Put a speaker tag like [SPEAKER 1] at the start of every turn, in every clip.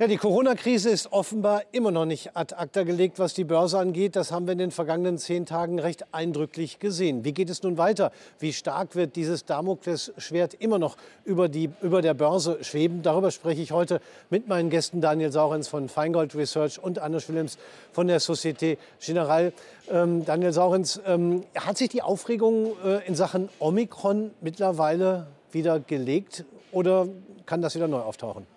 [SPEAKER 1] Ja, die Corona-Krise ist offenbar immer noch nicht ad acta gelegt, was die Börse angeht. Das haben wir in den vergangenen zehn Tagen recht eindrücklich gesehen. Wie geht es nun weiter? Wie stark wird dieses Damoklesschwert immer noch über, die, über der Börse schweben? Darüber spreche ich heute mit meinen Gästen Daniel Saurens von Feingold Research und Anders Willems von der Societe Generale. Ähm, Daniel Saurens, ähm, hat sich die Aufregung äh, in Sachen Omikron mittlerweile wieder gelegt oder kann das wieder neu auftauchen?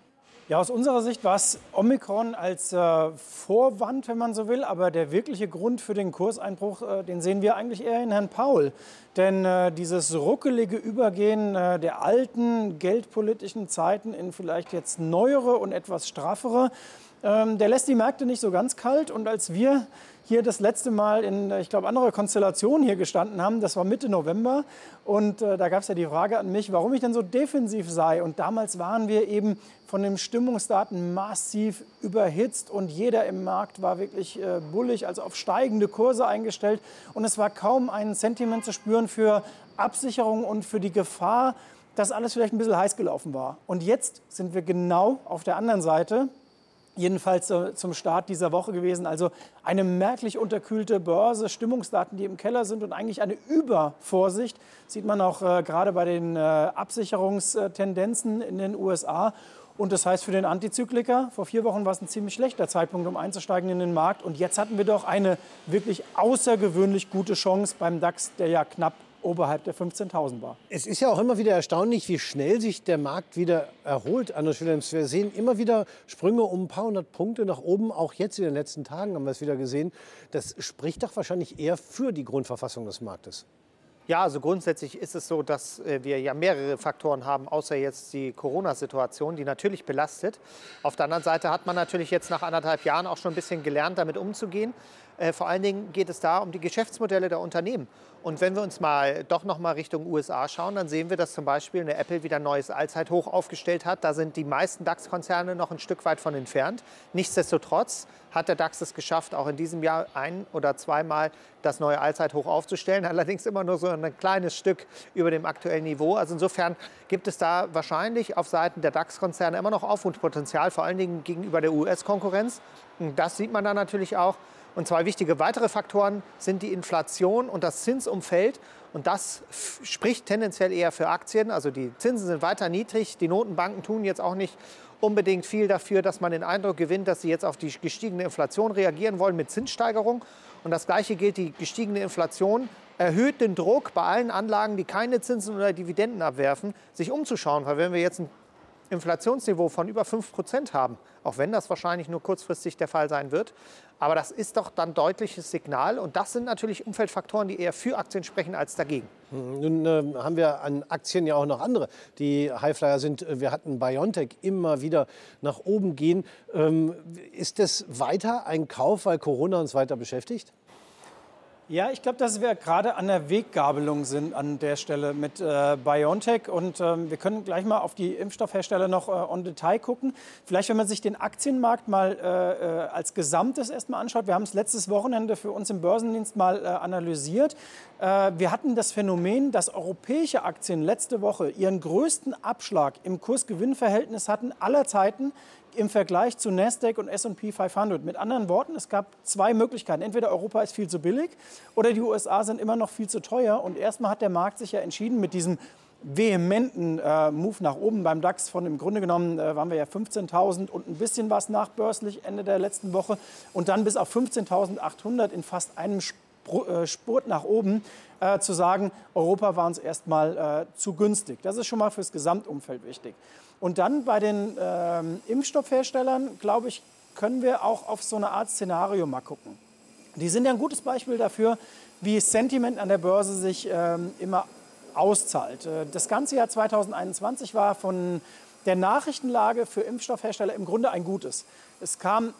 [SPEAKER 2] Ja, aus unserer Sicht war es Omikron als äh, Vorwand, wenn man so will. Aber der wirkliche Grund für den Kurseinbruch, äh, den sehen wir eigentlich eher in Herrn Paul. Denn äh, dieses ruckelige Übergehen äh, der alten geldpolitischen Zeiten in vielleicht jetzt neuere und etwas straffere, ähm, der lässt die Märkte nicht so ganz kalt. Und als wir hier das letzte Mal in, äh, ich glaube, anderer Konstellation hier gestanden haben. Das war Mitte November. Und äh, da gab es ja die Frage an mich, warum ich denn so defensiv sei. Und damals waren wir eben von den Stimmungsdaten massiv überhitzt und jeder im Markt war wirklich äh, bullig, also auf steigende Kurse eingestellt. Und es war kaum ein Sentiment zu spüren für Absicherung und für die Gefahr, dass alles vielleicht ein bisschen heiß gelaufen war. Und jetzt sind wir genau auf der anderen Seite jedenfalls zum Start dieser Woche gewesen. Also eine merklich unterkühlte Börse, Stimmungsdaten, die im Keller sind und eigentlich eine Übervorsicht, sieht man auch äh, gerade bei den äh, Absicherungstendenzen in den USA. Und das heißt für den Antizykliker, vor vier Wochen war es ein ziemlich schlechter Zeitpunkt, um einzusteigen in den Markt. Und jetzt hatten wir doch eine wirklich außergewöhnlich gute Chance beim DAX, der ja knapp oberhalb der 15.000 war.
[SPEAKER 1] Es ist ja auch immer wieder erstaunlich, wie schnell sich der Markt wieder erholt. Anders Willems, wir sehen immer wieder Sprünge um ein paar hundert Punkte nach oben. Auch jetzt in den letzten Tagen haben wir es wieder gesehen. Das spricht doch wahrscheinlich eher für die Grundverfassung des Marktes.
[SPEAKER 3] Ja, also grundsätzlich ist es so, dass äh, wir ja mehrere Faktoren haben, außer jetzt die Corona-Situation, die natürlich belastet. Auf der anderen Seite hat man natürlich jetzt nach anderthalb Jahren auch schon ein bisschen gelernt, damit umzugehen. Äh, vor allen Dingen geht es da um die Geschäftsmodelle der Unternehmen. Und wenn wir uns mal doch noch mal Richtung USA schauen, dann sehen wir, dass zum Beispiel eine Apple wieder ein neues Allzeithoch aufgestellt hat. Da sind die meisten DAX-Konzerne noch ein Stück weit von entfernt. Nichtsdestotrotz hat der DAX es geschafft, auch in diesem Jahr ein oder zweimal das neue Allzeithoch aufzustellen. Allerdings immer nur so ein kleines Stück über dem aktuellen Niveau. Also insofern gibt es da wahrscheinlich auf Seiten der DAX-Konzerne immer noch Aufwundpotenzial, vor allen Dingen gegenüber der US-Konkurrenz. Das sieht man dann natürlich auch. Und zwei wichtige weitere Faktoren sind die Inflation und das Zinsumfeld. Und das spricht tendenziell eher für Aktien. Also die Zinsen sind weiter niedrig. Die Notenbanken tun jetzt auch nicht unbedingt viel dafür, dass man den Eindruck gewinnt, dass sie jetzt auf die gestiegene Inflation reagieren wollen mit Zinssteigerung. Und das Gleiche gilt, die gestiegene Inflation erhöht den Druck bei allen Anlagen, die keine Zinsen oder Dividenden abwerfen, sich umzuschauen. Weil wenn wir jetzt ein Inflationsniveau von über 5 Prozent haben, auch wenn das wahrscheinlich nur kurzfristig der Fall sein wird. Aber das ist doch dann deutliches Signal und das sind natürlich Umfeldfaktoren, die eher für Aktien sprechen als dagegen.
[SPEAKER 1] Hm, nun äh, haben wir an Aktien ja auch noch andere, die Highflyer sind. Wir hatten Biontech immer wieder nach oben gehen. Ähm, ist das weiter ein Kauf, weil Corona uns weiter beschäftigt?
[SPEAKER 2] Ja, ich glaube, dass wir gerade an der Weggabelung sind an der Stelle mit äh, BioNTech. Und ähm, wir können gleich mal auf die Impfstoffhersteller noch äh, on Detail gucken. Vielleicht, wenn man sich den Aktienmarkt mal äh, äh als Gesamtes erstmal anschaut. Wir haben es letztes Wochenende für uns im Börsendienst mal äh, analysiert. Äh, wir hatten das Phänomen, dass europäische Aktien letzte Woche ihren größten Abschlag im Kurs-Gewinn-Verhältnis hatten aller Zeiten im Vergleich zu Nasdaq und S&P 500. Mit anderen Worten, es gab zwei Möglichkeiten. Entweder Europa ist viel zu billig oder die USA sind immer noch viel zu teuer. Und erstmal hat der Markt sich ja entschieden mit diesem vehementen äh, Move nach oben beim DAX von im Grunde genommen äh, waren wir ja 15.000 und ein bisschen was nachbörslich Ende der letzten Woche und dann bis auf 15.800 in fast einem äh, Spurt nach oben äh, zu sagen, Europa war uns erstmal äh, zu günstig. Das ist schon mal fürs Gesamtumfeld wichtig. Und dann bei den ähm, Impfstoffherstellern, glaube ich, können wir auch auf so eine Art Szenario mal gucken. Die sind ja ein gutes Beispiel dafür, wie Sentiment an der Börse sich ähm, immer auszahlt. Äh, das ganze Jahr 2021 war von der Nachrichtenlage für Impfstoffhersteller im Grunde ein gutes. Es kam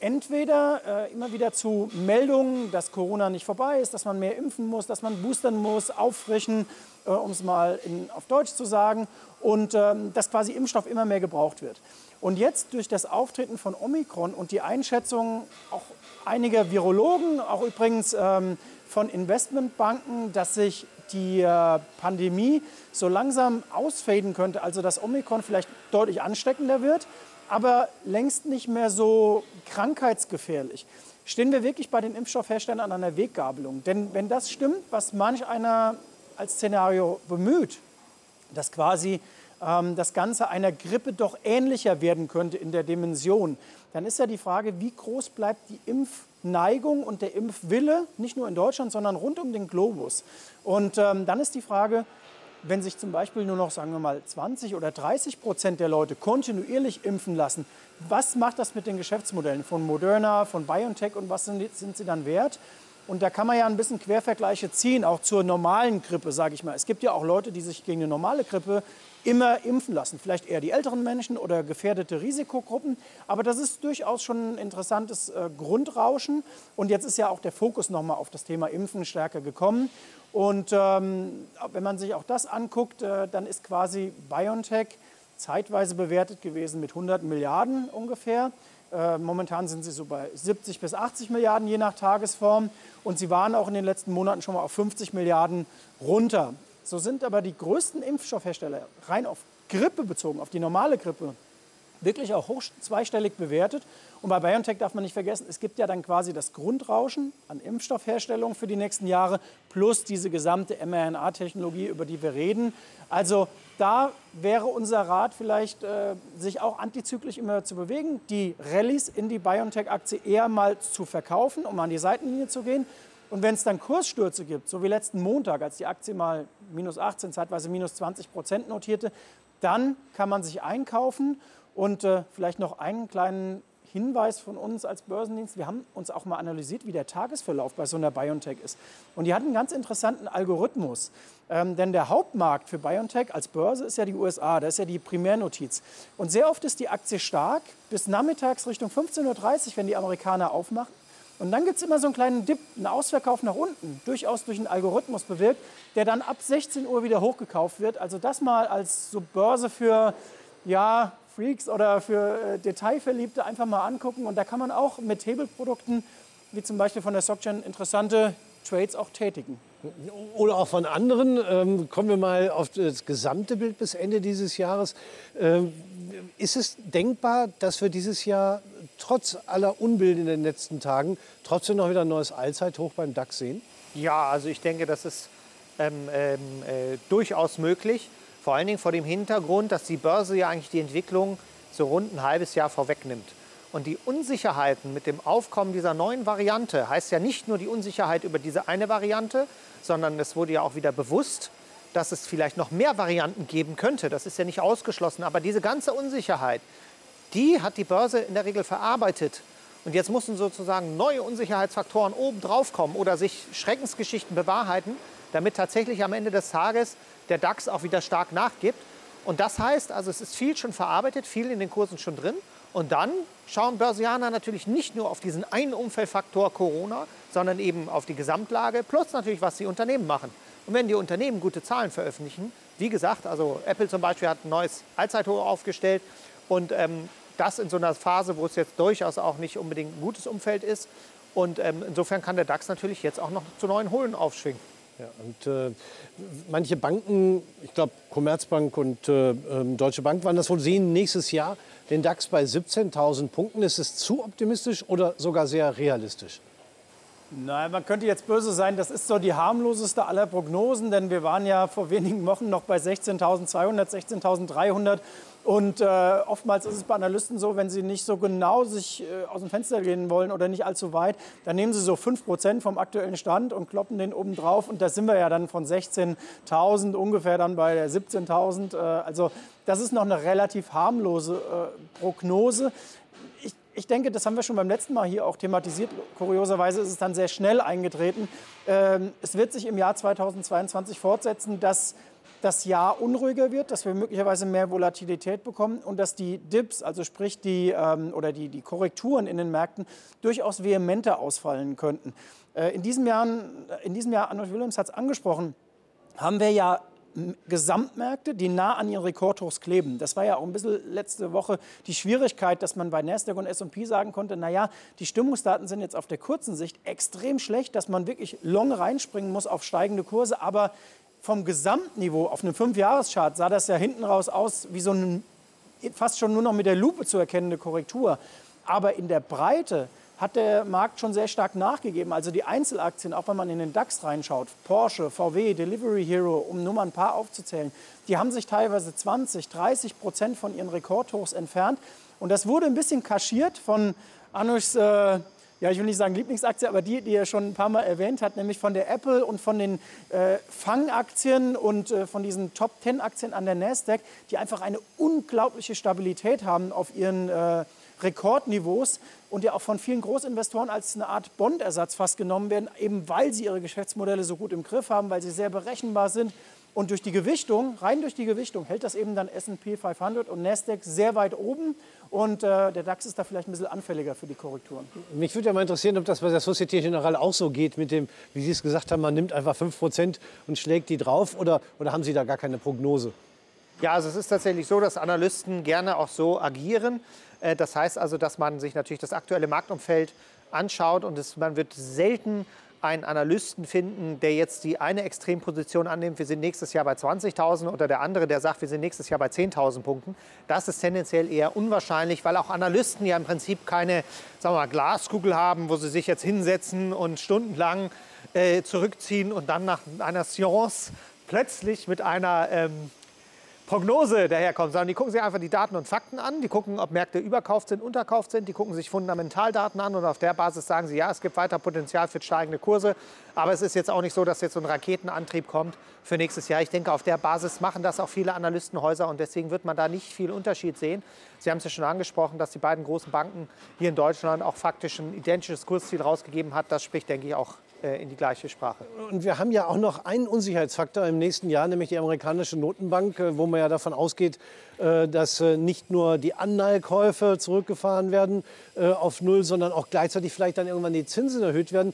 [SPEAKER 2] entweder äh, immer wieder zu Meldungen, dass Corona nicht vorbei ist, dass man mehr impfen muss, dass man boostern muss, auffrischen, äh, um es mal in, auf Deutsch zu sagen, und ähm, dass quasi Impfstoff immer mehr gebraucht wird. Und jetzt durch das Auftreten von Omikron und die Einschätzung auch einiger Virologen, auch übrigens ähm, von Investmentbanken, dass sich die äh, Pandemie so langsam ausfaden könnte, also dass Omikron vielleicht deutlich ansteckender wird, aber längst nicht mehr so krankheitsgefährlich. Stehen wir wirklich bei den Impfstoffherstellern an einer Weggabelung? Denn wenn das stimmt, was manch einer als Szenario bemüht, dass quasi ähm, das Ganze einer Grippe doch ähnlicher werden könnte in der Dimension, dann ist ja die Frage, wie groß bleibt die Impfneigung und der Impfwille, nicht nur in Deutschland, sondern rund um den Globus. Und ähm, dann ist die Frage, wenn sich zum Beispiel nur noch, sagen wir mal, 20 oder 30 Prozent der Leute kontinuierlich impfen lassen, was macht das mit den Geschäftsmodellen von Moderna, von BioNTech und was sind, sind sie dann wert? Und da kann man ja ein bisschen Quervergleiche ziehen, auch zur normalen Grippe, sage ich mal. Es gibt ja auch Leute, die sich gegen eine normale Grippe immer impfen lassen. Vielleicht eher die älteren Menschen oder gefährdete Risikogruppen. Aber das ist durchaus schon ein interessantes äh, Grundrauschen. Und jetzt ist ja auch der Fokus nochmal auf das Thema Impfen stärker gekommen. Und ähm, wenn man sich auch das anguckt, äh, dann ist quasi BioNTech zeitweise bewertet gewesen mit 100 Milliarden ungefähr. Äh, momentan sind sie so bei 70 bis 80 Milliarden je nach Tagesform. Und sie waren auch in den letzten Monaten schon mal auf 50 Milliarden runter. So sind aber die größten Impfstoffhersteller rein auf Grippe bezogen, auf die normale Grippe, wirklich auch hoch zweistellig bewertet. Und bei BioNTech darf man nicht vergessen, es gibt ja dann quasi das Grundrauschen an Impfstoffherstellung für die nächsten Jahre plus diese gesamte mRNA-Technologie, über die wir reden. Also da wäre unser Rat vielleicht, äh, sich auch antizyklisch immer zu bewegen, die Rallyes in die BioNTech-Aktie eher mal zu verkaufen, um an die Seitenlinie zu gehen. Und wenn es dann Kursstürze gibt, so wie letzten Montag, als die Aktie mal minus 18, zeitweise minus 20 Prozent notierte, dann kann man sich einkaufen und äh, vielleicht noch einen kleinen Hinweis von uns als Börsendienst. Wir haben uns auch mal analysiert, wie der Tagesverlauf bei so einer BioNTech ist. Und die hat einen ganz interessanten Algorithmus. Ähm, denn der Hauptmarkt für BioNTech als Börse ist ja die USA, das ist ja die Primärnotiz. Und sehr oft ist die Aktie stark bis nachmittags Richtung 15.30 Uhr, wenn die Amerikaner aufmachen. Und dann gibt es immer so einen kleinen Dip, einen Ausverkauf nach unten, durchaus durch einen Algorithmus bewirkt, der dann ab 16 Uhr wieder hochgekauft wird. Also das mal als so Börse für, ja, Freaks oder für äh, Detailverliebte einfach mal angucken. Und da kann man auch mit Hebelprodukten, wie zum Beispiel von der SocGen, interessante Trades auch tätigen.
[SPEAKER 1] Oder auch von anderen. Ähm, kommen wir mal auf das gesamte Bild bis Ende dieses Jahres. Ähm, ist es denkbar, dass wir dieses Jahr trotz aller Unbill in den letzten Tagen trotzdem noch wieder ein neues Allzeithoch beim DAX sehen?
[SPEAKER 3] Ja, also ich denke, das ist ähm, ähm äh, durchaus möglich. Vor allen Dingen vor dem Hintergrund, dass die Börse ja eigentlich die Entwicklung so rund ein halbes Jahr vorwegnimmt. Und die Unsicherheiten mit dem Aufkommen dieser neuen Variante heißt ja nicht nur die Unsicherheit über diese eine Variante, sondern es wurde ja auch wieder bewusst, dass es vielleicht noch mehr Varianten geben könnte. Das ist ja nicht ausgeschlossen. Aber diese ganze Unsicherheit, die hat die Börse in der Regel verarbeitet. Und jetzt mussten sozusagen neue Unsicherheitsfaktoren obendrauf kommen oder sich Schreckensgeschichten bewahrheiten, damit tatsächlich am Ende des Tages der DAX auch wieder stark nachgibt. Und das heißt, also es ist viel schon verarbeitet, viel in den Kursen schon drin. Und dann schauen Börsianer natürlich nicht nur auf diesen einen Umfeldfaktor Corona, sondern eben auf die Gesamtlage, plus natürlich, was die Unternehmen machen. Und wenn die Unternehmen gute Zahlen veröffentlichen, wie gesagt, also Apple zum Beispiel hat ein neues Allzeithoch aufgestellt und ähm, das in so einer Phase, wo es jetzt durchaus auch nicht unbedingt ein gutes Umfeld ist. Und ähm, insofern kann der DAX natürlich jetzt auch noch zu neuen Holen aufschwingen.
[SPEAKER 1] Ja, und äh, manche Banken, ich glaube Commerzbank und äh, ähm, Deutsche Bank waren das wohl, sehen nächstes Jahr den DAX bei 17.000 Punkten. Ist es zu optimistisch oder sogar sehr realistisch?
[SPEAKER 2] Nein, man könnte jetzt böse sein, das ist so die harmloseste aller Prognosen, denn wir waren ja vor wenigen Wochen noch bei 16.200, 16.300 und äh, oftmals ist es bei Analysten so, wenn sie nicht so genau sich äh, aus dem Fenster gehen wollen oder nicht allzu weit, dann nehmen sie so 5% vom aktuellen Stand und kloppen den oben drauf. Und da sind wir ja dann von 16.000 ungefähr dann bei 17.000. Äh, also das ist noch eine relativ harmlose äh, Prognose. Ich, ich denke, das haben wir schon beim letzten Mal hier auch thematisiert. Kurioserweise ist es dann sehr schnell eingetreten. Ähm, es wird sich im Jahr 2022 fortsetzen, dass das Jahr unruhiger wird, dass wir möglicherweise mehr Volatilität bekommen und dass die Dips, also sprich die, ähm, oder die, die Korrekturen in den Märkten, durchaus vehementer ausfallen könnten. Äh, in, diesem Jahr, in diesem Jahr, Arnold Williams hat es angesprochen, haben wir ja Gesamtmärkte, die nah an ihren Rekordhochs kleben. Das war ja auch ein bisschen letzte Woche die Schwierigkeit, dass man bei Nasdaq und S&P sagen konnte, naja, die Stimmungsdaten sind jetzt auf der kurzen Sicht extrem schlecht, dass man wirklich long reinspringen muss auf steigende Kurse, aber vom Gesamtniveau auf einem Fünfjahreschart sah das ja hinten raus aus wie so ein fast schon nur noch mit der Lupe zu erkennende Korrektur. Aber in der Breite hat der Markt schon sehr stark nachgegeben. Also die Einzelaktien, auch wenn man in den DAX reinschaut, Porsche, VW, Delivery Hero, um nur mal ein paar aufzuzählen, die haben sich teilweise 20, 30 Prozent von ihren Rekordhochs entfernt. Und das wurde ein bisschen kaschiert von Anushs, äh, ja, ich will nicht sagen Lieblingsaktie, aber die, die er schon ein paar Mal erwähnt hat, nämlich von der Apple und von den äh, Fangaktien und äh, von diesen Top 10 Aktien an der Nasdaq, die einfach eine unglaubliche Stabilität haben auf ihren äh, Rekordniveaus und ja auch von vielen Großinvestoren als eine Art Bondersatz fast genommen werden, eben weil sie ihre Geschäftsmodelle so gut im Griff haben, weil sie sehr berechenbar sind. Und durch die Gewichtung, rein durch die Gewichtung, hält das eben dann S&P 500 und Nasdaq sehr weit oben. Und äh, der DAX ist da vielleicht ein bisschen anfälliger für die Korrekturen.
[SPEAKER 1] Mich würde ja mal interessieren, ob das bei der Societe Generale auch so geht mit dem, wie Sie es gesagt haben, man nimmt einfach 5% und schlägt die drauf. Oder, oder haben Sie da gar keine Prognose?
[SPEAKER 3] Ja, also es ist tatsächlich so, dass Analysten gerne auch so agieren. Äh, das heißt also, dass man sich natürlich das aktuelle Marktumfeld anschaut und es, man wird selten einen Analysten finden, der jetzt die eine Extremposition annimmt, wir sind nächstes Jahr bei 20.000 oder der andere, der sagt, wir sind nächstes Jahr bei 10.000 Punkten. Das ist tendenziell eher unwahrscheinlich, weil auch Analysten ja im Prinzip keine sagen wir mal, Glaskugel haben, wo sie sich jetzt hinsetzen und stundenlang äh, zurückziehen und dann nach einer Science plötzlich mit einer ähm, Prognose daherkommt, sondern die gucken sich einfach die Daten und Fakten an, die gucken, ob Märkte überkauft sind, unterkauft sind, die gucken sich Fundamentaldaten an und auf der Basis sagen sie, ja, es gibt weiter Potenzial für steigende Kurse, aber es ist jetzt auch nicht so, dass jetzt so ein Raketenantrieb kommt für nächstes Jahr. Ich denke, auf der Basis machen das auch viele Analystenhäuser und deswegen wird man da nicht viel Unterschied sehen. Sie haben es ja schon angesprochen, dass die beiden großen Banken hier in Deutschland auch faktisch ein identisches Kursziel rausgegeben hat. Das spricht, denke ich, auch in die gleiche Sprache.
[SPEAKER 1] Und wir haben ja auch noch einen Unsicherheitsfaktor im nächsten Jahr, nämlich die amerikanische Notenbank, äh, wo man ja davon ausgeht, äh, dass nicht nur die Anleihekäufe zurückgefahren werden auf Null, sondern auch gleichzeitig vielleicht dann irgendwann die Zinsen erhöht werden.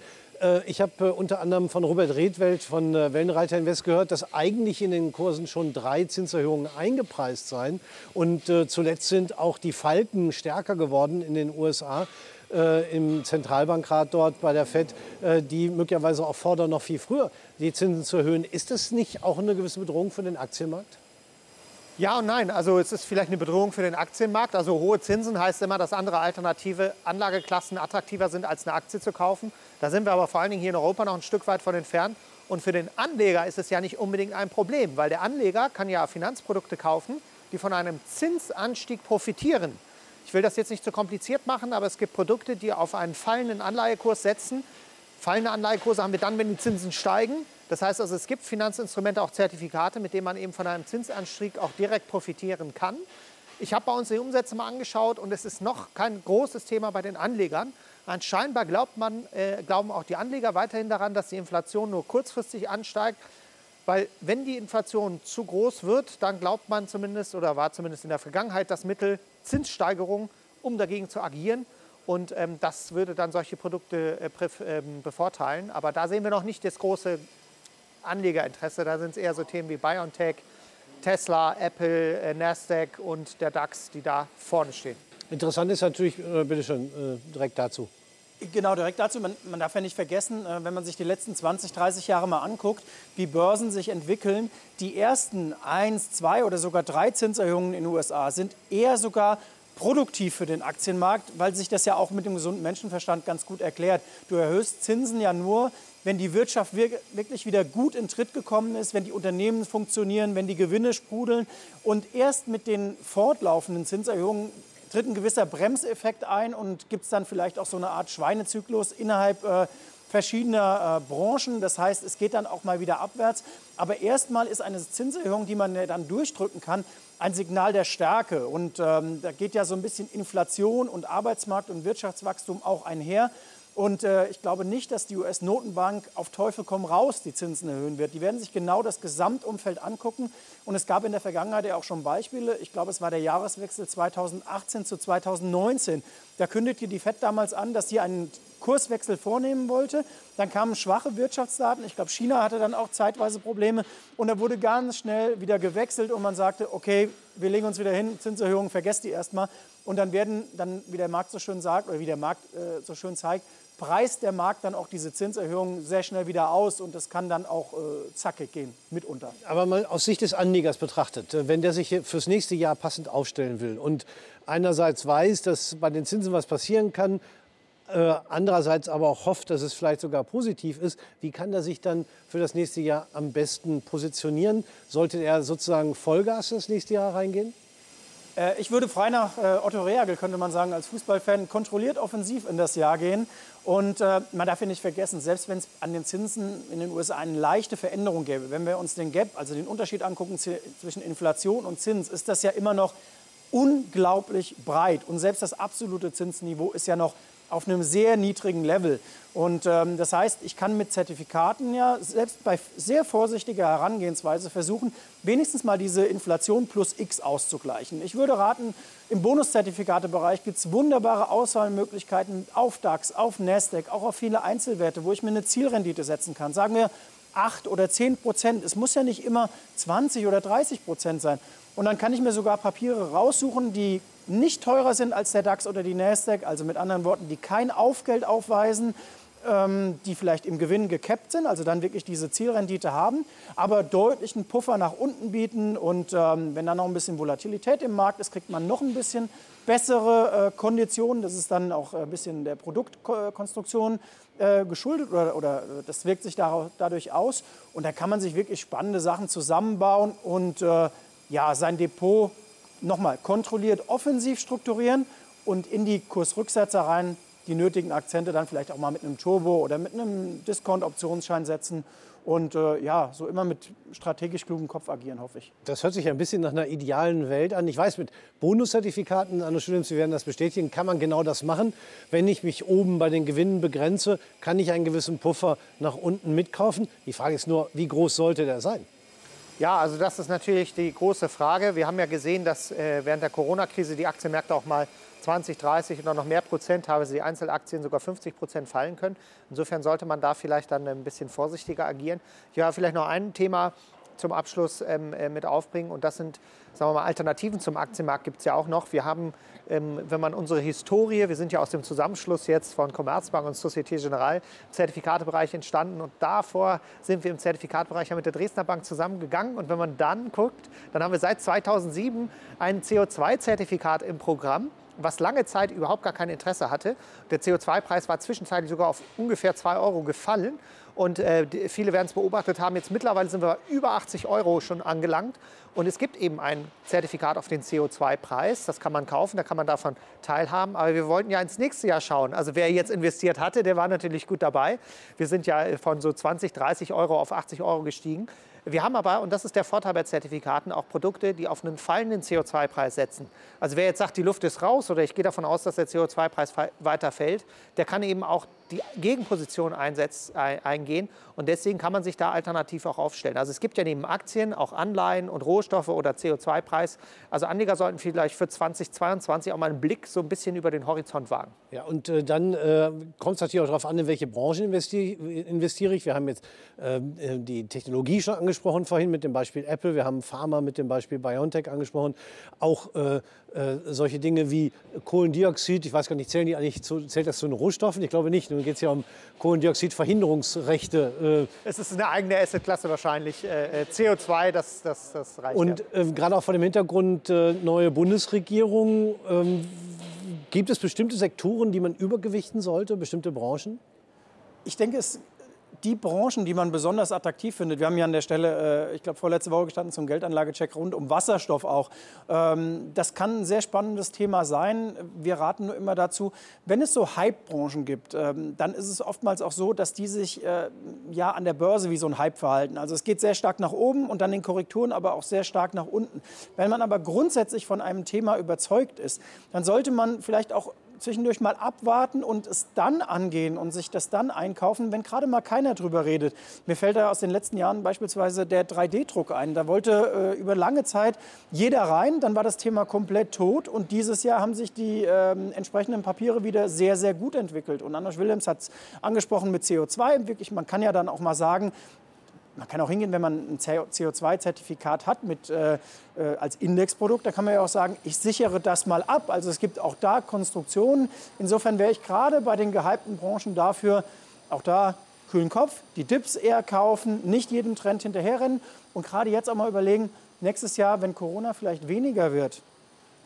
[SPEAKER 1] Ich habe unter anderem von Robert Redwelt von Wellenreiter Invest gehört, dass eigentlich in den Kursen schon drei Zinserhöhungen eingepreist seien. Und zuletzt sind auch die Falken stärker geworden in den USA äh, im Zentralbankrat dort bei der FED, äh, die möglicherweise auch fordern, noch viel früher die Zinsen zu erhöhen. Ist das nicht auch eine gewisse Bedrohung für den Aktienmarkt?
[SPEAKER 3] Ja und nein. Also es ist vielleicht eine Bedrohung für den Aktienmarkt. Also hohe Zinsen heißt immer, dass andere alternative Anlageklassen attraktiver sind, als eine Aktie zu kaufen. Da sind wir aber vor allen Dingen hier in Europa noch ein Stück weit von entfernt. Und für den Anleger ist es ja nicht unbedingt ein Problem, weil der Anleger kann ja Finanzprodukte kaufen, die von einem Zinsanstieg profitieren. Ich will das jetzt nicht zu kompliziert machen, aber es gibt Produkte, die auf einen fallenden Anleihekurs setzen. Fallende Anleihekurse haben wir dann, wenn die Zinsen steigen. Das heißt also, es gibt Finanzinstrumente, auch Zertifikate, mit denen man eben von einem Zinsanstieg auch direkt profitieren kann. Ich habe bei uns die Umsätze mal angeschaut und es ist noch kein großes Thema bei den Anlegern. Und scheinbar glaubt man, äh, glauben auch die Anleger weiterhin daran, dass die Inflation nur kurzfristig ansteigt. Weil wenn die Inflation zu groß wird, dann glaubt man zumindest oder war zumindest in der Vergangenheit das Mittel Zinssteigerung, um dagegen zu agieren. Und ähm, das würde dann solche Produkte äh, ähm, bevorteilen. Aber da sehen wir noch nicht das große Anlegerinteresse. Da sind es eher so Themen wie BioNTech, Tesla, Apple, äh, Nasdaq und der DAX, die da vorne stehen.
[SPEAKER 1] Interessant ist natürlich, äh, bitte schön, äh, direkt dazu.
[SPEAKER 2] Genau, direkt dazu. Man, man, darf ja nicht vergessen, äh, wenn man sich die letzten 20, 30 Jahre mal anguckt, wie Börsen sich entwickeln. Die ersten eins, zwei oder sogar drei Zinserhöhungen in den USA sind eher sogar produktiv für den Aktienmarkt, weil sich das ja auch mit dem gesunden Menschenverstand ganz gut erklärt. Du erhöhst Zinsen ja nur, wenn die Wirtschaft wirklich wieder gut in Tritt gekommen ist, wenn die Unternehmen funktionieren, wenn die Gewinne sprudeln. Und erst mit den fortlaufenden Zinserhöhungen tritt ein gewisser Bremseffekt ein und gibt es dann vielleicht auch so eine Art Schweinezyklus innerhalb äh, verschiedener äh, Branchen. Das heißt, es geht dann auch mal wieder abwärts. Aber erstmal ist eine Zinserhöhung, die man dann durchdrücken kann, ein Signal der Stärke. Und ähm, da geht ja so ein bisschen Inflation und Arbeitsmarkt und Wirtschaftswachstum auch einher. Und äh, ich glaube nicht, dass die US-Notenbank auf Teufel komm raus die Zinsen erhöhen wird. Die werden sich genau das Gesamtumfeld angucken. Und es gab in der Vergangenheit ja auch schon Beispiele. Ich glaube, es war der Jahreswechsel 2018 zu 2019. Da kündigte die FED damals an, dass sie einen Kurswechsel vornehmen wollte. Dann kamen schwache Wirtschaftsdaten. Ich glaube, China hatte dann auch zeitweise Probleme. Und da wurde ganz schnell wieder gewechselt und man sagte, okay, wir legen uns wieder hin, Zinserhöhungen, vergesst die erstmal. Und dann werden, dann, wie der Markt so schön sagt, oder wie der Markt äh, so schön zeigt, preist der Markt dann auch diese Zinserhöhungen sehr schnell wieder aus und das kann dann auch äh, zackig gehen, mitunter.
[SPEAKER 1] Aber mal aus Sicht des Anlegers betrachtet, äh, wenn der sich fürs nächste Jahr passend aufstellen will und einerseits weiß, dass bei den Zinsen was passieren kann, äh, andererseits aber auch hofft, dass es vielleicht sogar positiv ist, wie kann er sich dann für das nächste Jahr am besten positionieren? Sollte er sozusagen Vollgas das nächste Jahr reingehen?
[SPEAKER 2] Äh, ich würde frei nach äh, Otto Reagel, könnte man sagen, als Fußballfan kontrolliert offensiv in das Jahr gehen. Und äh, man darf ja nicht vergessen, selbst wenn es an den Zinsen in den USA eine leichte Veränderung gäbe, wenn wir uns den Gap, also den Unterschied angucken zwischen Inflation und Zins, ist das ja immer noch unglaublich breit. Und selbst das absolute Zinsniveau ist ja noch auf einem sehr niedrigen Level. Und ähm, das heißt, ich kann mit Zertifikaten ja selbst bei sehr vorsichtiger Herangehensweise versuchen, wenigstens mal diese Inflation plus X auszugleichen. Ich würde raten, im Bonuszertifikatebereich gibt es wunderbare Auswahlmöglichkeiten auf DAX, auf Nasdaq, auch auf viele Einzelwerte, wo ich mir eine Zielrendite setzen kann. Sagen wir 8 oder 10 Prozent. Es muss ja nicht immer 20 oder 30 Prozent sein. Und dann kann ich mir sogar Papiere raussuchen, die nicht teurer sind als der DAX oder die Nasdaq, also mit anderen Worten, die kein Aufgeld aufweisen, ähm, die vielleicht im Gewinn gekappt sind, also dann wirklich diese Zielrendite haben, aber deutlichen Puffer nach unten bieten. Und ähm, wenn dann noch ein bisschen Volatilität im Markt ist, kriegt man noch ein bisschen bessere äh, Konditionen. Das ist dann auch ein bisschen der Produktkonstruktion äh, geschuldet oder, oder das wirkt sich dadurch aus. Und da kann man sich wirklich spannende Sachen zusammenbauen und äh, ja, sein Depot nochmal kontrolliert offensiv strukturieren und in die Kursrücksetzer rein die nötigen Akzente dann vielleicht auch mal mit einem Turbo oder mit einem Discount-Optionsschein setzen und äh, ja, so immer mit strategisch klugem Kopf agieren, hoffe ich.
[SPEAKER 1] Das hört sich ein bisschen nach einer idealen Welt an. Ich weiß, mit Bonuszertifikaten, Anno Studiums, Sie werden das bestätigen, kann man genau das machen. Wenn ich mich oben bei den Gewinnen begrenze, kann ich einen gewissen Puffer nach unten mitkaufen. Die Frage ist nur, wie groß sollte der sein?
[SPEAKER 3] Ja, also das ist natürlich die große Frage. Wir haben ja gesehen, dass äh, während der Corona-Krise die Aktienmärkte auch mal 20, 30 oder noch mehr Prozent, teilweise die Einzelaktien sogar 50 Prozent fallen können. Insofern sollte man da vielleicht dann ein bisschen vorsichtiger agieren. Ja, vielleicht noch ein Thema zum Abschluss ähm, äh, mit aufbringen und das sind, sagen wir mal, Alternativen zum Aktienmarkt gibt es ja auch noch. Wir haben ähm, wenn man unsere Historie, wir sind ja aus dem Zusammenschluss jetzt von Commerzbank und Société Générale, im Zertifikatebereich entstanden und davor sind wir im Zertifikatebereich ja mit der Dresdner Bank zusammengegangen und wenn man dann guckt, dann haben wir seit 2007 ein CO2-Zertifikat im Programm was lange Zeit überhaupt gar kein Interesse hatte. Der CO2-Preis war zwischenzeitlich sogar auf ungefähr 2 Euro gefallen. Und äh, viele werden es beobachtet haben, jetzt mittlerweile sind wir über 80 Euro schon angelangt. Und es gibt eben ein Zertifikat auf den CO2-Preis. Das kann man kaufen, da kann man davon teilhaben. Aber wir wollten ja ins nächste Jahr schauen. Also wer jetzt investiert hatte, der war natürlich gut dabei. Wir sind ja von so 20, 30 Euro auf 80 Euro gestiegen. Wir haben aber, und das ist der Vorteil bei Zertifikaten, auch Produkte, die auf einen fallenden CO2-Preis setzen. Also wer jetzt sagt, die Luft ist raus oder ich gehe davon aus, dass der CO2-Preis weiter fällt, der kann eben auch die Gegenposition einsetzt, eingehen. Und deswegen kann man sich da alternativ auch aufstellen. Also es gibt ja neben Aktien auch Anleihen und Rohstoffe oder CO2-Preis. Also Anleger sollten vielleicht für 2022 auch mal einen Blick so ein bisschen über den Horizont wagen.
[SPEAKER 1] Ja, und äh, dann äh, kommt es natürlich auch darauf an, in welche Branche investiere, ich. Wir haben jetzt ähm, äh, die Technologie schon angesprochen vorhin mit dem Beispiel Apple. Wir haben Pharma mit dem Beispiel BioNTech angesprochen. Auch äh, äh, solche Dinge wie Kohlendioxid, ich weiß gar nicht, zählen die eigentlich zu, zählt das zu den Rohstoffen? Ich glaube nicht. Nun geht es ja um Kohlendioxidverhinderungsrechte.
[SPEAKER 3] Äh. Es ist eine eigene Assetklasse wahrscheinlich. Äh, CO2, das, das, das reicht.
[SPEAKER 1] Und ja. gerade auch vor dem Hintergrund neue Bundesregierung, ähm, gibt es bestimmte Sektoren, die man übergewichten sollte, bestimmte Branchen?
[SPEAKER 2] Ich denke, es die Branchen, die man besonders attraktiv findet, wir haben ja an der Stelle, äh, ich glaube, vorletzte Woche gestanden zum Geldanlagecheck rund um Wasserstoff auch. Ähm, das kann ein sehr spannendes Thema sein. Wir raten nur immer dazu, wenn es so Hype-Branchen gibt, ähm, dann ist es oftmals auch so, dass die sich äh, ja an der Börse wie so ein Hype verhalten. Also es geht sehr stark nach oben und dann in Korrekturen aber auch sehr stark nach unten. Wenn man aber grundsätzlich von einem Thema überzeugt ist, dann sollte man vielleicht auch zwischendurch mal abwarten und es dann angehen und sich das dann einkaufen, wenn gerade mal keiner drüber redet. Mir fällt da aus den letzten Jahren beispielsweise der 3D-Druck ein. Da wollte äh, über lange Zeit jeder rein, dann war das Thema komplett tot und dieses Jahr haben sich die äh, entsprechenden Papiere wieder sehr, sehr gut entwickelt. Und Anders Williams hat es angesprochen mit CO2. Wirklich, man kann ja dann auch mal sagen, man kann auch hingehen, wenn man ein CO2-Zertifikat hat mit, äh, äh, als Indexprodukt, da kann man ja auch sagen, ich sichere das mal ab. Also es gibt auch da Konstruktionen. Insofern wäre ich gerade bei den gehypten Branchen dafür, auch da kühlen Kopf, die Dips eher kaufen, nicht jedem Trend hinterherrennen und gerade jetzt auch mal überlegen, nächstes Jahr, wenn Corona vielleicht weniger wird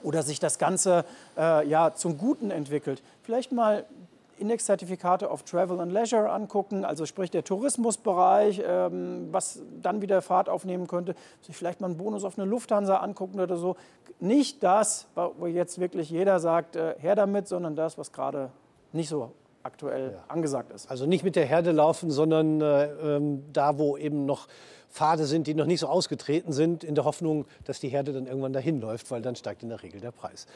[SPEAKER 2] oder sich das Ganze äh, ja, zum Guten entwickelt, vielleicht mal Indexzertifikate auf Travel and Leisure angucken, also sprich der Tourismusbereich, ähm, was dann wieder Fahrt aufnehmen könnte, sich vielleicht mal einen Bonus auf eine Lufthansa angucken oder so. Nicht das, wo jetzt wirklich jeder sagt, äh, her damit, sondern das, was gerade nicht so aktuell ja. angesagt ist.
[SPEAKER 1] Also nicht mit der Herde laufen, sondern äh, ähm, da, wo eben noch Pfade sind, die noch nicht so ausgetreten sind, in der Hoffnung, dass die Herde dann irgendwann dahin läuft, weil dann steigt in der Regel der Preis.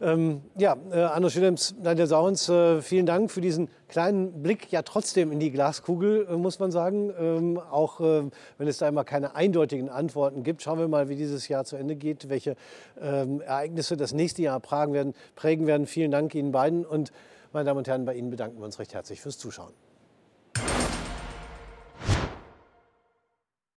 [SPEAKER 1] Ähm, ja, äh, Arno Schillems, Nadja Sauens, äh, vielen Dank für diesen kleinen Blick ja trotzdem in die Glaskugel, äh, muss man sagen. Ähm, auch äh, wenn es da immer keine eindeutigen Antworten gibt. Schauen wir mal, wie dieses Jahr zu Ende geht, welche ähm, Ereignisse das nächste Jahr prägen werden, prägen werden. Vielen Dank Ihnen beiden und meine Damen und Herren, bei Ihnen bedanken wir uns recht herzlich fürs Zuschauen.